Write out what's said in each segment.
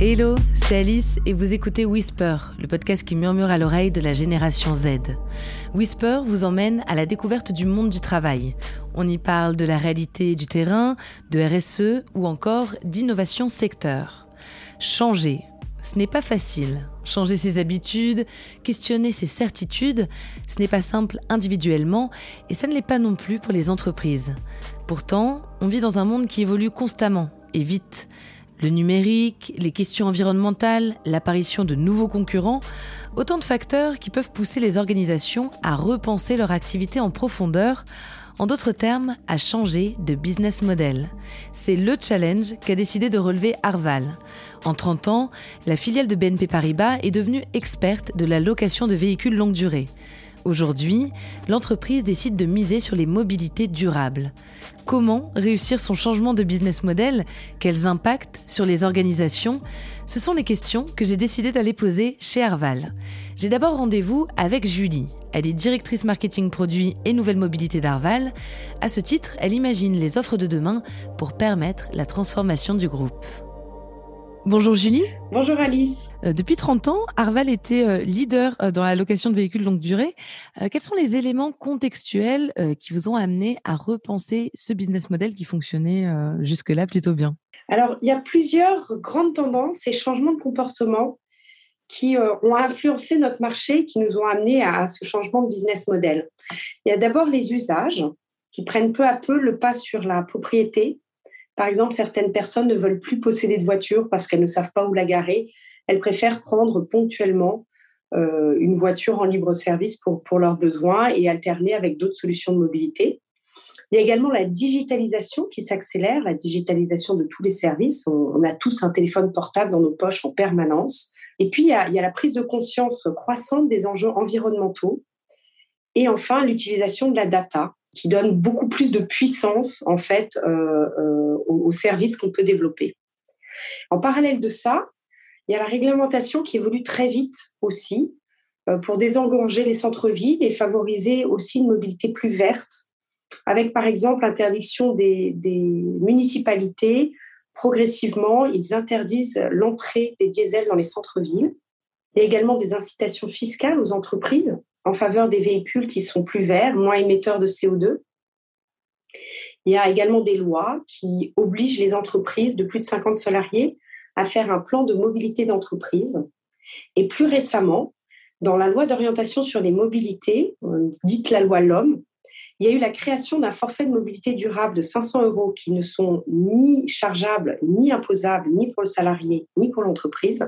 Hello, c'est Alice et vous écoutez Whisper, le podcast qui murmure à l'oreille de la génération Z. Whisper vous emmène à la découverte du monde du travail. On y parle de la réalité du terrain, de RSE ou encore d'innovation secteur. Changer, ce n'est pas facile. Changer ses habitudes, questionner ses certitudes, ce n'est pas simple individuellement et ça ne l'est pas non plus pour les entreprises. Pourtant, on vit dans un monde qui évolue constamment et vite. Le numérique, les questions environnementales, l'apparition de nouveaux concurrents, autant de facteurs qui peuvent pousser les organisations à repenser leur activité en profondeur, en d'autres termes, à changer de business model. C'est le challenge qu'a décidé de relever Arval. En 30 ans, la filiale de BNP Paribas est devenue experte de la location de véhicules longue durée. Aujourd'hui, l'entreprise décide de miser sur les mobilités durables. Comment réussir son changement de business model? Quels impacts sur les organisations? Ce sont les questions que j'ai décidé d'aller poser chez Arval. J'ai d'abord rendez-vous avec Julie. Elle est directrice marketing produit et nouvelle mobilité d'Arval. À ce titre, elle imagine les offres de demain pour permettre la transformation du groupe. Bonjour Julie. Bonjour Alice. Euh, depuis 30 ans, Arval était euh, leader euh, dans la location de véhicules longue durée. quels sont les éléments contextuels qui vous ont amené à repenser ce business model qui fonctionnait jusque-là plutôt bien? Alors, il y a plusieurs grandes tendances et changements de comportement qui ont influencé notre marché, qui nous ont amené à ce changement de business model. Il y a d'abord les usages qui prennent peu à peu le pas sur la propriété par exemple, certaines personnes ne veulent plus posséder de voiture parce qu'elles ne savent pas où la garer. Elles préfèrent prendre ponctuellement euh, une voiture en libre service pour, pour leurs besoins et alterner avec d'autres solutions de mobilité. Il y a également la digitalisation qui s'accélère, la digitalisation de tous les services. On, a tous un téléphone portable dans nos poches en permanence. Et puis, il y, a, il y a la prise de conscience croissante des enjeux environnementaux. Et enfin, l'utilisation de la data qui donne beaucoup plus de puissance en fait euh, euh, aux, services qu'on peut développer. En parallèle de ça, il y a la réglementation qui évolue très vite aussi euh, pour désengorger les centres-villes et favoriser aussi une mobilité plus verte, avec par exemple l'interdiction des, des, municipalités. Progressivement, ils interdisent l'entrée des diesels dans les centres-villes. Il y a également des incitations fiscales aux entreprises en faveur des véhicules qui sont plus verts, moins émetteurs de CO2. Il y a également des lois qui obligent les entreprises de plus de 50 salariés à faire un plan de mobilité d'entreprise. Et plus récemment, dans la loi d'orientation sur les mobilités, euh, dite la loi LOM, il y a eu la création d'un forfait de mobilité durable de 500 euros qui ne sont ni chargeables, ni imposables, ni pour le salarié, ni pour l'entreprise,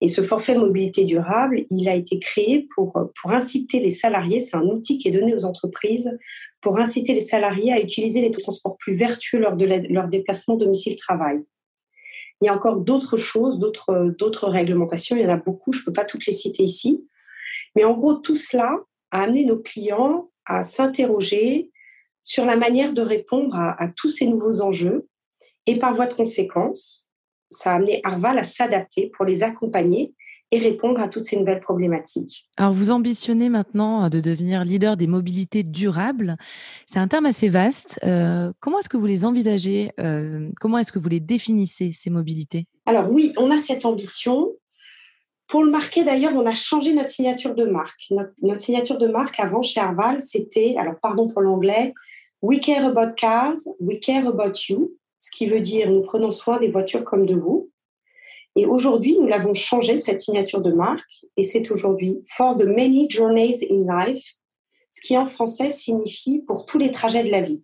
et ce forfait mobilité durable, il a été créé pour, pour inciter les salariés, c'est un outil qui est donné aux entreprises, pour inciter les salariés à utiliser les transports plus vertueux lors de leur déplacement domicile-travail. Il y a encore d'autres choses, d'autres, réglementations, il y en a beaucoup, je ne peux pas toutes les citer ici. Mais en gros, tout cela a amené nos clients à s'interroger sur la manière de répondre à tous ces nouveaux enjeux et par voie de conséquence, ça a amené Arval à s'adapter pour les accompagner et répondre à toutes ces nouvelles problématiques. Alors, vous ambitionnez maintenant euh, de devenir leader des mobilités durables. C'est un terme assez vaste. Euh, comment est-ce que vous les envisagez euh, Comment est-ce que vous les définissez, ces mobilités? Alors oui, on a cette ambition. Pour le marquer, d'ailleurs, on a changé notre signature de marque. Notre, notre signature de marque avant chez Arval, c'était, alors pardon pour l'anglais, We care about cars, we care about you ce qui veut dire nous prenons soin des voitures comme de vous. Et aujourd'hui, nous l'avons changé, cette signature de marque, et c'est aujourd'hui For the many journeys in life, ce qui en français signifie pour tous les trajets de la vie.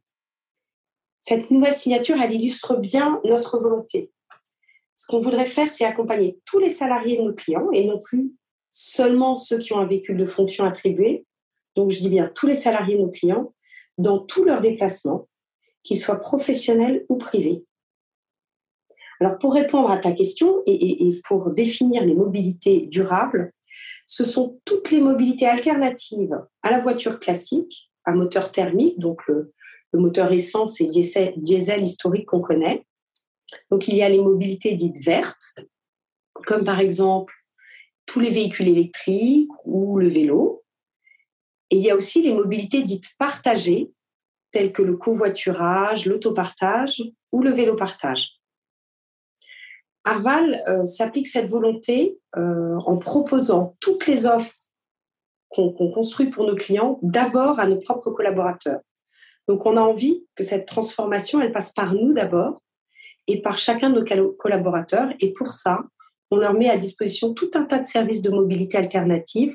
Cette nouvelle signature, elle illustre bien notre volonté. Ce qu'on voudrait faire, c'est accompagner tous les salariés de nos clients et non plus seulement ceux qui ont un véhicule de fonction attribué. Donc, je dis bien tous les salariés de nos clients dans tous leurs déplacements qu'ils soient professionnels ou privés. Alors, pour répondre à ta question et, pour définir les mobilités durables, ce sont toutes les mobilités alternatives à la voiture classique, à moteur thermique, donc le, moteur essence et diesel, diesel historique qu'on connaît. Donc, il y a les mobilités dites vertes, comme par exemple tous les véhicules électriques ou le vélo. Et il y a aussi les mobilités dites partagées, tels que le covoiturage, l'autopartage ou le vélo-partage. Arval euh, s'applique cette volonté euh, en proposant toutes les offres qu'on construit pour nos clients d'abord à nos propres collaborateurs. Donc, on a envie que cette transformation, elle passe par nous d'abord et par chacun de nos collaborateurs. Et pour ça, on leur met à disposition tout un tas de services de mobilité alternative.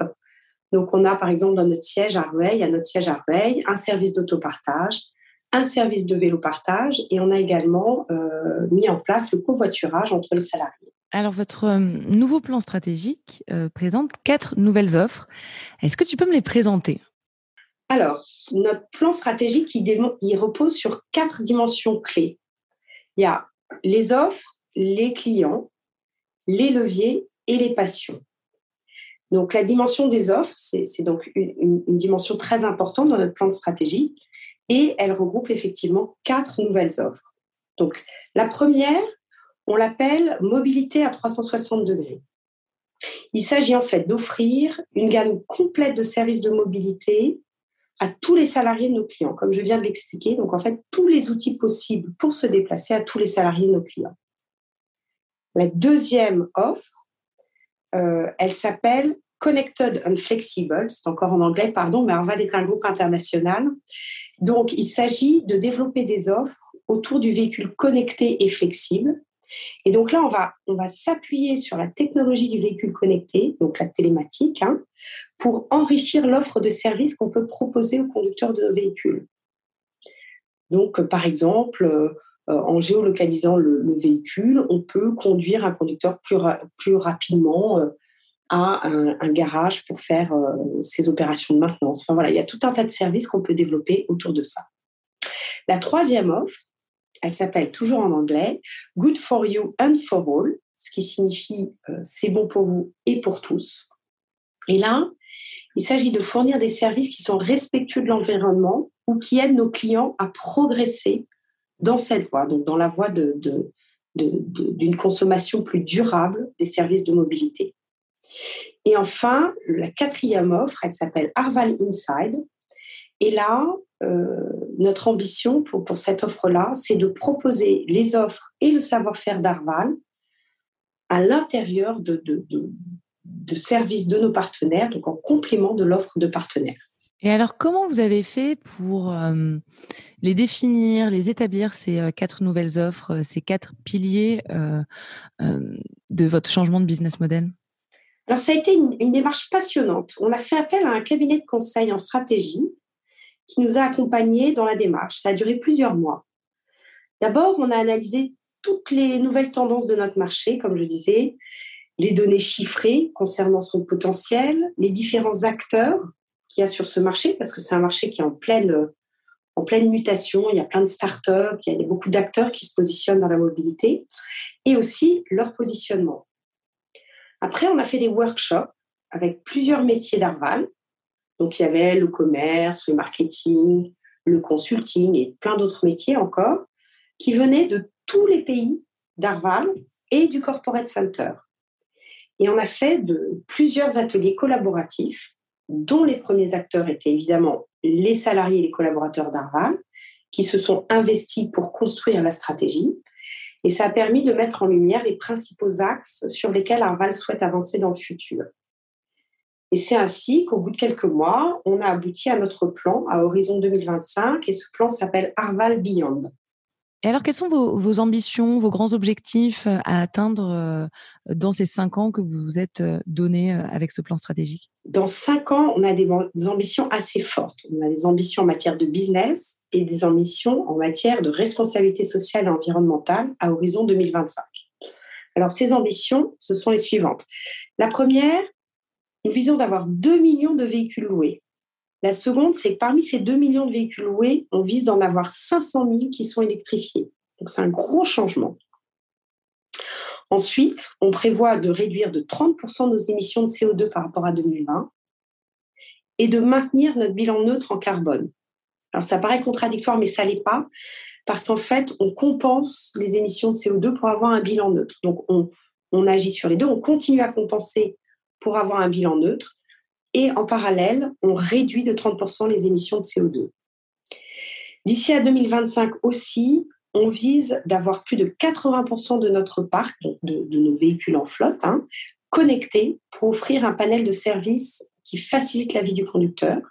Donc, on a par exemple dans notre siège à Rueil, à notre siège à Rueil, un service d'autopartage, un service de vélo partage et on a également euh, mis en place le covoiturage entre les salariés. Alors, votre euh, nouveau plan stratégique euh, présente quatre nouvelles offres. Est-ce que tu peux me les présenter? Alors, notre plan stratégique, il, repose sur quatre dimensions clés. Il y a les offres, les clients, les leviers et les passions. Donc, la dimension des offres, c'est donc une, dimension très importante dans notre plan stratégique et elle regroupe effectivement quatre nouvelles offres. Donc, la première, on l'appelle mobilité à 360 degrés. Il s'agit en fait d'offrir une gamme complète de services de mobilité à tous les salariés de nos clients, comme je viens de l'expliquer. Donc, en fait, tous les outils possibles pour se déplacer à tous les salariés de nos clients. La deuxième offre, euh, elle s'appelle Connected and Flexible, c'est encore en anglais, pardon, mais Arval est un groupe international. Donc, il s'agit de développer des offres autour du véhicule connecté et flexible. Et donc là, on va, on va s'appuyer sur la technologie du véhicule connecté, donc la télématique, hein, pour enrichir l'offre de services qu'on peut proposer aux conducteurs de véhicules. Donc, par exemple, euh, en géolocalisant le, véhicule, on peut conduire un conducteur plus, rapidement euh, à un, garage pour faire euh, ses opérations de maintenance. Enfin, voilà, il y a tout un tas de services qu'on peut développer autour de ça. La troisième offre, elle s'appelle toujours en anglais Good for You and for All, ce qui signifie euh, c'est bon pour vous et pour tous. Et là, il s'agit de fournir des services qui sont respectueux de l'environnement ou qui aident nos clients à progresser dans cette voie, donc dans la voie de, d'une consommation plus durable des services de mobilité. Et enfin, la quatrième offre, elle s'appelle Arval Inside. Et là, euh, notre ambition pour, pour cette offre-là, c'est de proposer les offres et le savoir-faire d'Arval à l'intérieur de, de, de, services de nos partenaires, donc en complément de l'offre de partenaires. Et alors, comment vous avez fait pour euh, les définir, les établir, ces euh, quatre nouvelles offres, ces quatre piliers de votre changement de business model? Alors, ça a été une, démarche passionnante. On a fait appel à un cabinet de conseil en stratégie qui nous a accompagnés dans la démarche. Ça a duré plusieurs mois. D'abord, on a analysé toutes les nouvelles tendances de notre marché, comme je disais, les données chiffrées concernant son potentiel, les différents acteurs qu'il y a sur ce marché, parce que c'est un marché qui est en pleine, en pleine mutation. Il y a plein de startups, il y a beaucoup d'acteurs qui se positionnent dans la mobilité, et aussi leur positionnement. Après, on a fait des workshops avec plusieurs métiers d'Arval. Donc, il y avait le commerce, le marketing, le consulting et plein d'autres métiers encore qui venaient de tous les pays d'Arval et du Corporate Center. Et on a fait de plusieurs ateliers collaboratifs dont les premiers acteurs étaient évidemment les salariés et les collaborateurs d'Arval, qui se sont investis pour construire la stratégie. Et ça a permis de mettre en lumière les principaux axes sur lesquels Arval souhaite avancer dans le futur. Et c'est ainsi qu'au bout de quelques mois, on a abouti à notre plan à horizon 2025 et ce plan s'appelle Arval Beyond. Et alors, quelles sont vos, ambitions, vos grands objectifs euh, à atteindre euh, dans ces cinq ans que vous vous êtes euh, donnés avec ce plan stratégique? Dans cinq ans, on a des, ambitions assez fortes. On a des ambitions en matière de business et des ambitions en matière de responsabilité sociale et environnementale à horizon 2025. Alors, ces ambitions, ce sont les suivantes. La première, nous visons d'avoir 2 millions de véhicules loués la seconde, c'est que parmi ces 2 millions de véhicules loués, on vise d'en avoir 500 000 qui sont électrifiés. Donc c'est un gros changement. Ensuite, on prévoit de réduire de 30% nos émissions de CO2 par rapport à 2020 et de maintenir notre bilan neutre en carbone. Alors ça paraît contradictoire, mais ça l'est pas, parce qu'en fait, on compense les émissions de CO2 pour avoir un bilan neutre. Donc on, on agit sur les deux, on continue à compenser pour avoir un bilan neutre, et en parallèle, on réduit de 30% les émissions de CO2. D'ici à 2025 aussi, on vise d'avoir plus de 80% de notre parc, de, nos véhicules en flotte, hein, connectés pour offrir un panel de services qui facilite la vie du conducteur.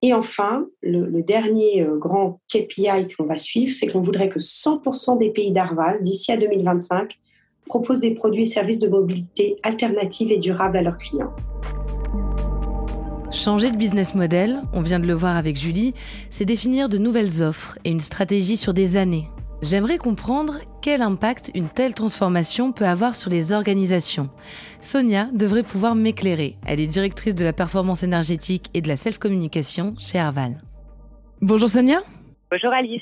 Et enfin, le, dernier euh, grand KPI qu'on va suivre, c'est qu'on voudrait que 100% des pays d'Arval, d'ici à 2025, proposent des produits et services de mobilité alternative et durable à leurs clients. Changer de business model, on vient de le voir avec Julie, c'est définir de nouvelles offres et une stratégie sur des années. J'aimerais comprendre quel impact une telle transformation peut avoir sur les organisations. Sonia devrait pouvoir m'éclairer. Elle est directrice de la performance énergétique et de la self-communication chez Arval. Bonjour Sonia. Bonjour Alice.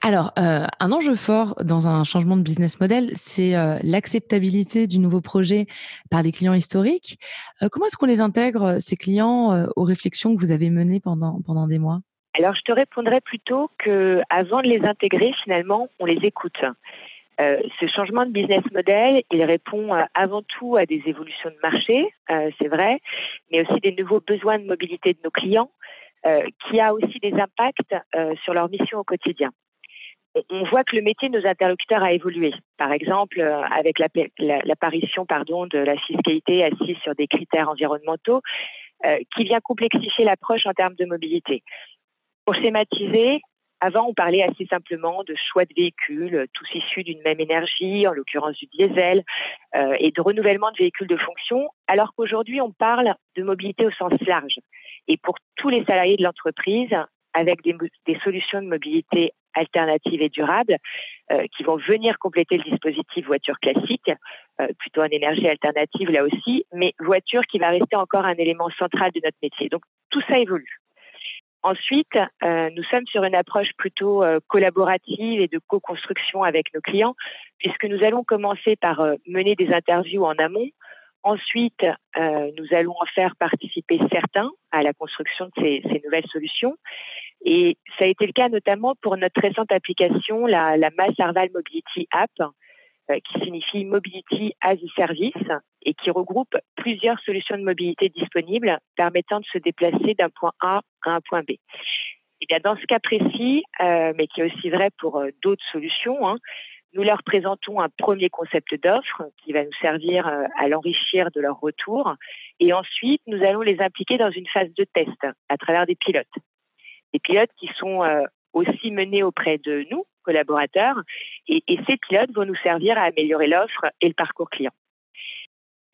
Alors, euh, un enjeu fort dans un changement de business model, c'est euh, l'acceptabilité du nouveau projet par les clients historiques. Euh, comment est-ce qu'on les intègre, ces clients, aux réflexions que vous avez menées pendant, pendant des mois? Alors, je te répondrais plutôt que avant de les intégrer, finalement, on les écoute. ce changement de business model, il répond avant tout à des évolutions de marché, c'est vrai, mais aussi des nouveaux besoins de mobilité de nos clients, qui a aussi des impacts sur leur mission au quotidien on voit que le métier de nos interlocuteurs a évolué. Par exemple, euh, avec l'apparition pardon, de la fiscalité assise sur des critères environnementaux, euh, qui vient complexifier l'approche en termes de mobilité. Pour schématiser, avant, on parlait assez simplement de choix de véhicules, tous issus d'une même énergie, en l'occurrence du diesel, euh, et de renouvellement de véhicules de fonction, alors qu'aujourd'hui, on parle de mobilité au sens large. Et pour tous les salariés de l'entreprise, avec des, solutions de mobilité alternatives et durables euh, qui vont venir compléter le dispositif voiture classique, euh, plutôt en énergie alternative là aussi, mais voiture qui va rester encore un élément central de notre métier. Donc tout ça évolue. Ensuite, euh, nous sommes sur une approche plutôt collaborative et de co-construction avec nos clients, puisque nous allons commencer par mener des interviews en amont. Ensuite, nous allons en faire participer certains à la construction de ces, ces nouvelles solutions. Et ça a été le cas notamment pour notre récente application, la, la Mass Arval Mobility App, euh, qui signifie Mobility as a Service et qui regroupe plusieurs solutions de mobilité disponibles permettant de se déplacer d'un point A à un point B. Et bien dans ce cas précis, euh, mais qui est aussi vrai pour euh, d'autres solutions, hein, nous leur présentons un premier concept d'offre qui va nous servir à l'enrichir de leur retour. Et ensuite, nous allons les impliquer dans une phase de test à travers des pilotes des pilotes qui sont euh, aussi menés auprès de nous, collaborateurs, et, ces pilotes vont nous servir à améliorer l'offre et le parcours client.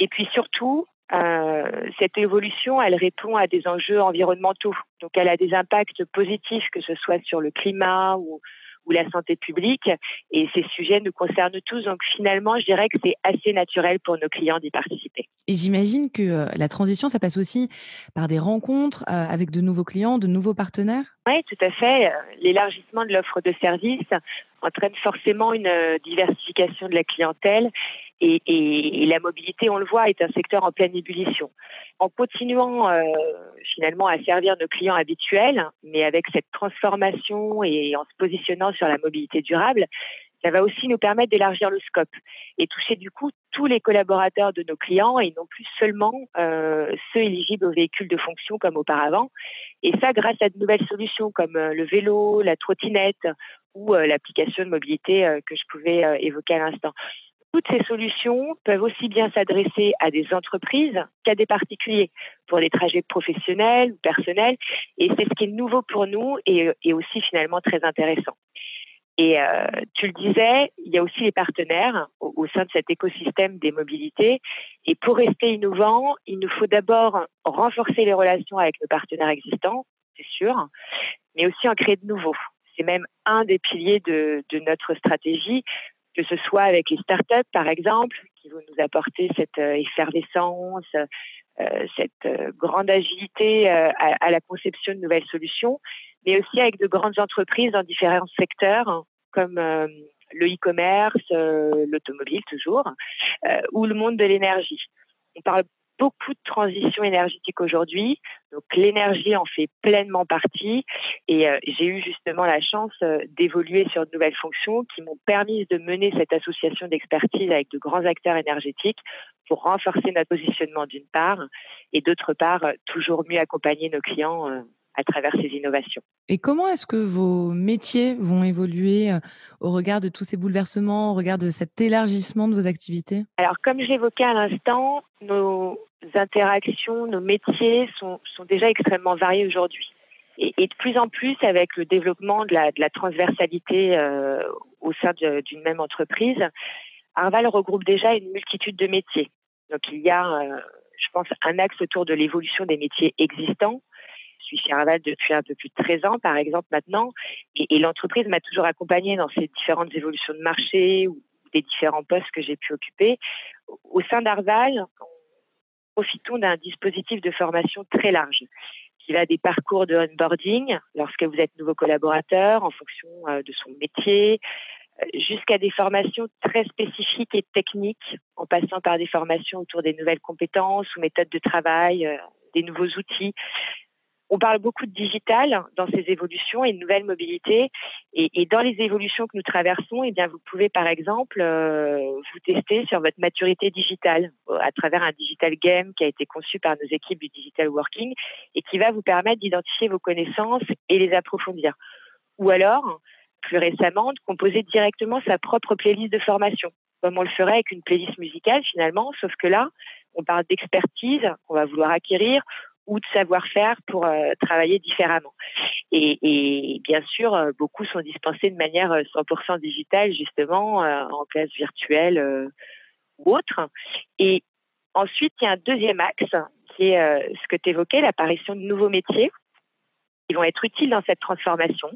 Et puis surtout, euh, cette évolution, elle répond à des enjeux environnementaux. Donc, elle a des impacts positifs, que ce soit sur le climat ou, ou la santé publique. Et ces sujets nous concernent tous. Donc finalement, je dirais que c'est assez naturel pour nos clients d'y participer. Et j'imagine que euh, la transition, ça passe aussi par des rencontres euh, avec de nouveaux clients, de nouveaux partenaires? Oui, tout à fait. Euh, l'élargissement de l'offre de services entraîne forcément une diversification de la clientèle et, la mobilité, on le voit, est un secteur en pleine ébullition. En continuant euh, finalement à servir nos clients habituels, mais avec cette transformation et en se positionnant sur la mobilité durable, ça va aussi nous permettre d'élargir le scope et toucher du coup tous les collaborateurs de nos clients et non plus seulement euh, ceux éligibles aux véhicules de fonction comme auparavant. Et ça grâce à de nouvelles solutions comme euh, le vélo, la trottinette ou l'application de mobilité que je pouvais évoquer à l'instant. Toutes ces solutions peuvent aussi bien s'adresser à des entreprises qu'à des particuliers pour des trajets professionnels ou personnels. Et c'est ce qui est nouveau pour nous et, aussi finalement très intéressant. Et euh, tu le disais, il y a aussi les partenaires au, sein de cet écosystème des mobilités. Et pour rester innovant, il nous faut d'abord renforcer les relations avec nos partenaires existants, c'est sûr, mais aussi en créer de nouveaux. C'est même un des piliers de notre stratégie que ce soit avec les startups, par exemple, qui vont nous apporter cette euh, effervescence, euh, cette euh, grande agilité à, la conception de nouvelles solutions, mais aussi avec de grandes entreprises dans différents secteurs, comme le e-commerce, l'automobile toujours, ou le monde de l'énergie. Beaucoup de transition énergétique aujourd'hui. Donc l'énergie en fait pleinement partie et euh, j'ai eu justement la chance euh, d'évoluer sur de nouvelles fonctions qui m'ont permis de mener cette association d'expertise avec de grands acteurs énergétiques pour renforcer notre positionnement d'une part et d'autre part euh, toujours mieux accompagner nos clients à travers ces innovations. Et comment est-ce que vos métiers vont évoluer au regard de tous ces bouleversements, au regard de cet élargissement de vos activités? Alors, comme j'évoquais à l'instant, nos interactions, nos métiers sont, sont déjà extrêmement variés aujourd'hui. Et, et, de plus en plus, avec le développement de la, de la transversalité euh, au sein d'une même entreprise, Arval regroupe déjà une multitude de métiers. Donc il y a, euh, je pense, un axe autour de l'évolution des métiers existants. Je suis chez Arval depuis un peu plus de 13 ans, par exemple, maintenant, et, et l'entreprise m'a toujours accompagnée dans ces différentes évolutions de marché ou des différents postes que j'ai pu occuper. Au sein d'Arval, profitons d'un dispositif de formation très large qui va des parcours de onboarding lorsque vous êtes nouveau collaborateur en fonction euh, de son métier, euh, jusqu'à des formations très spécifiques et techniques, en passant par des formations autour des nouvelles compétences ou méthodes de travail, euh, des nouveaux outils. On parle beaucoup de digital dans ces évolutions et de nouvelles mobilités. Et, dans les évolutions que nous traversons, eh bien, vous pouvez par exemple euh, vous tester sur votre maturité digitale euh, à travers un digital game qui a été conçu par nos équipes du digital working et qui va vous permettre d'identifier vos connaissances et les approfondir. Ou alors, plus récemment, de composer directement sa propre playlist de formation, comme on le ferait avec une playlist musicale finalement, sauf que là, on parle d'expertise qu'on va vouloir acquérir ou de savoir-faire pour euh, travailler différemment. Et, bien sûr, euh, beaucoup sont dispensés de manière 100% euh, digitale, justement, en classe virtuelle ou autre. Et ensuite, il y a un deuxième axe qui est ce que tu évoquais, l'apparition de nouveaux métiers qui vont être utiles dans cette transformation,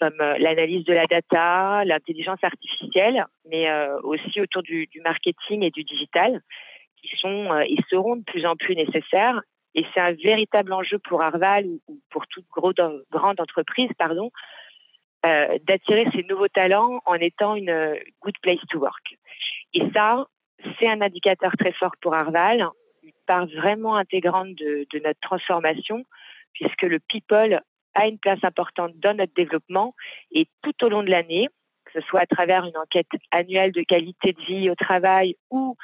comme l'analyse de la data, l'intelligence artificielle, mais aussi autour du, du, marketing et du digital, qui sont et seront de plus en plus nécessaires et c'est un véritable enjeu pour Arval ou pour toute grande entreprise, pardon, euh, d'attirer ces nouveaux talents en étant une good place to work. Et ça, c'est un indicateur très fort pour Arval, une part vraiment intégrante de, de notre transformation, puisque le people a une place importante dans notre développement et tout au long de l'année, que ce soit à travers une enquête annuelle de qualité de vie au travail ou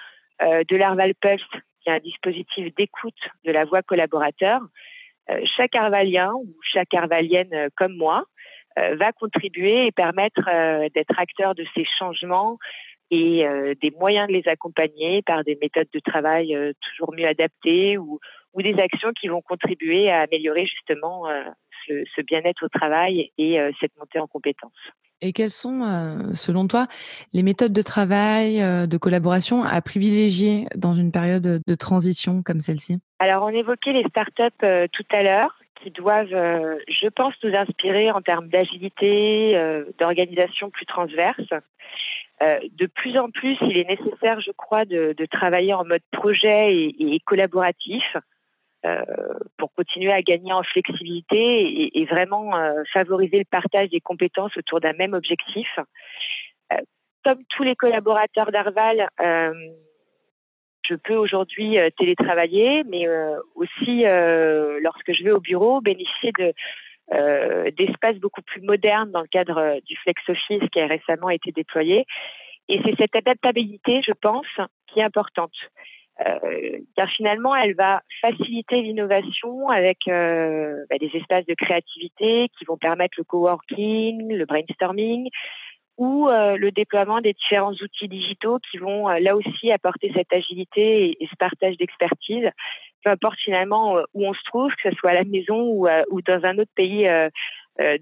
euh, de l'Arval Pulse qui est un dispositif d'écoute de la voix collaborateur, euh, chaque Arvalien ou chaque Arvalienne euh, comme moi euh, va contribuer et permettre d'être acteur de ces changements et des moyens de les accompagner par des méthodes de travail toujours mieux adaptées ou, des actions qui vont contribuer à améliorer justement ce, ce bien-être au travail et cette montée en compétences. Et quelles sont, euh, selon toi, les méthodes de travail, euh, de collaboration à privilégier dans une période de transition comme celle-ci? Alors, on évoquait les startups euh, tout à l'heure qui doivent, je pense, nous inspirer en termes d'agilité, d'organisation plus transverse. de plus en plus, il est nécessaire, je crois, de, de travailler en mode projet et, et collaboratif euh, pour continuer à gagner en flexibilité et, vraiment euh, favoriser le partage des compétences autour d'un même objectif. Euh, comme tous les collaborateurs d'Arval, je peux aujourd'hui télétravailler, mais aussi, lorsque je vais au bureau, bénéficier de euh, d'espaces beaucoup plus modernes dans le cadre du Flex Office qui a récemment été déployé. Et c'est cette adaptabilité, je pense, qui est importante. Euh, car finalement, elle va faciliter l'innovation avec euh, bah, des espaces de créativité qui vont permettre le coworking, le brainstorming ou euh, le déploiement des différents outils digitaux qui vont là aussi apporter cette agilité et, ce partage d'expertise, peu importe finalement où on se trouve, que ce soit à la maison ou, dans un autre pays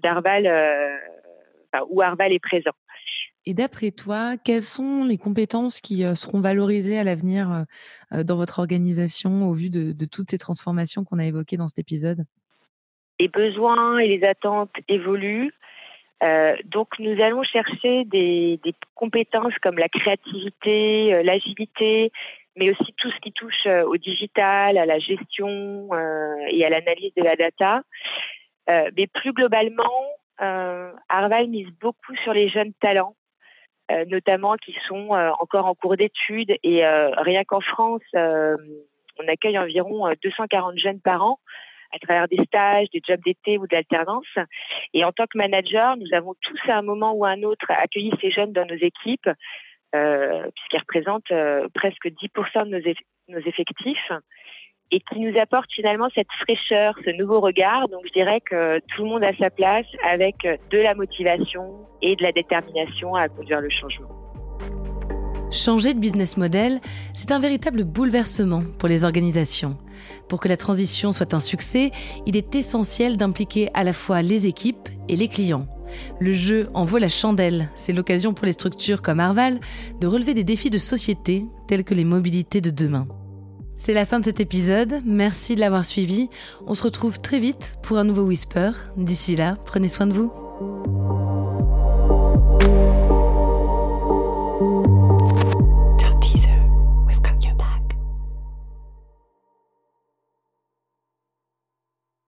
d'Arval, où Arval est présent. Et d'après toi, quelles sont les compétences qui euh, seront valorisées à l'avenir euh, euh, dans votre organisation au vu de, toutes ces transformations qu'on a évoquées dans cet épisode? Les besoins et les attentes évoluent. Donc nous allons chercher des, compétences comme la créativité, l'agilité, mais aussi tout ce qui touche au digital, à la gestion et à l'analyse de la data. mais plus globalement, Arval mise beaucoup sur les jeunes talents notamment qui sont euh, encore en cours d'études. Et euh, rien qu'en France, on accueille environ 240 jeunes par an à travers des stages, des jobs d'été ou de l'alternance. Et en tant que manager, nous avons tous à un moment ou à un autre accueilli ces jeunes dans nos équipes, euh, puisqu'ils représentent euh, presque 10% de nos, effectifs. Et qui nous apporte finalement cette fraîcheur, ce nouveau regard. Donc je dirais que tout le monde a sa place avec de la motivation et de la détermination à conduire le changement. Changer de business model, c'est un véritable bouleversement pour les organisations. Pour que la transition soit un succès, il est essentiel d'impliquer à la fois les équipes et les clients. Le jeu en vaut la chandelle. C'est l'occasion pour les structures comme Arval de relever des défis de société tels que les mobilités de demain. C'est la fin de cet épisode. Merci de l'avoir suivi. On se retrouve très vite pour un nouveau Whisper. D'ici là, prenez soin de vous.